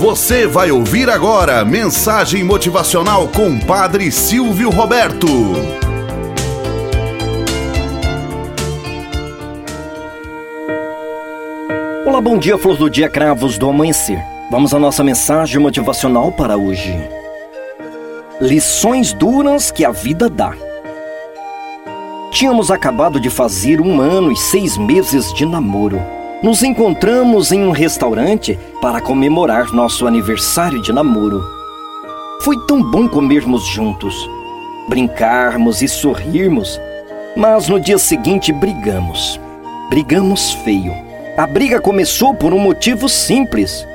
Você vai ouvir agora mensagem motivacional com Padre Silvio Roberto. Olá, bom dia, flor do dia, cravos do amanhecer. Vamos à nossa mensagem motivacional para hoje. Lições duras que a vida dá. Tínhamos acabado de fazer um ano e seis meses de namoro. Nos encontramos em um restaurante para comemorar nosso aniversário de namoro. Foi tão bom comermos juntos, brincarmos e sorrirmos, mas no dia seguinte brigamos. Brigamos feio. A briga começou por um motivo simples,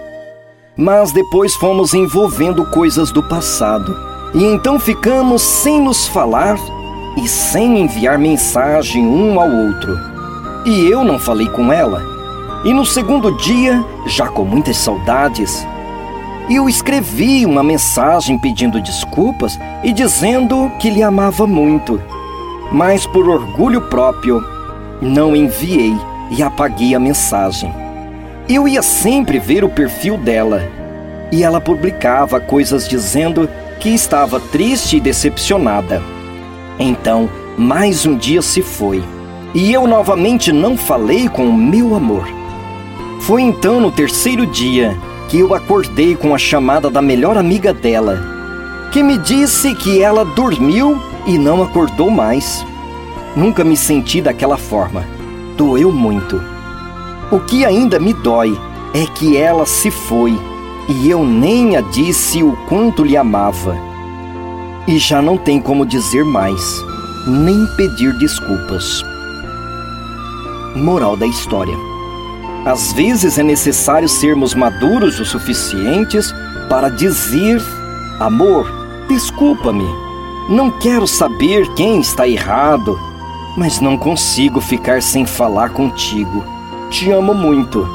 mas depois fomos envolvendo coisas do passado e então ficamos sem nos falar e sem enviar mensagem um ao outro. E eu não falei com ela e no segundo dia, já com muitas saudades, eu escrevi uma mensagem pedindo desculpas e dizendo que lhe amava muito. Mas por orgulho próprio, não enviei e apaguei a mensagem. Eu ia sempre ver o perfil dela e ela publicava coisas dizendo que estava triste e decepcionada. Então, mais um dia se foi e eu novamente não falei com o meu amor. Foi então no terceiro dia que eu acordei com a chamada da melhor amiga dela, que me disse que ela dormiu e não acordou mais. Nunca me senti daquela forma. Doeu muito. O que ainda me dói é que ela se foi e eu nem a disse o quanto lhe amava. E já não tem como dizer mais, nem pedir desculpas. Moral da história. Às vezes é necessário sermos maduros o suficientes para dizer: Amor, desculpa-me. Não quero saber quem está errado, mas não consigo ficar sem falar contigo. Te amo muito.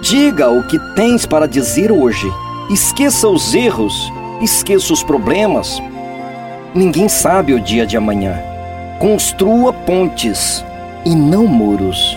Diga o que tens para dizer hoje. Esqueça os erros, esqueça os problemas. Ninguém sabe o dia de amanhã. Construa pontes e não muros.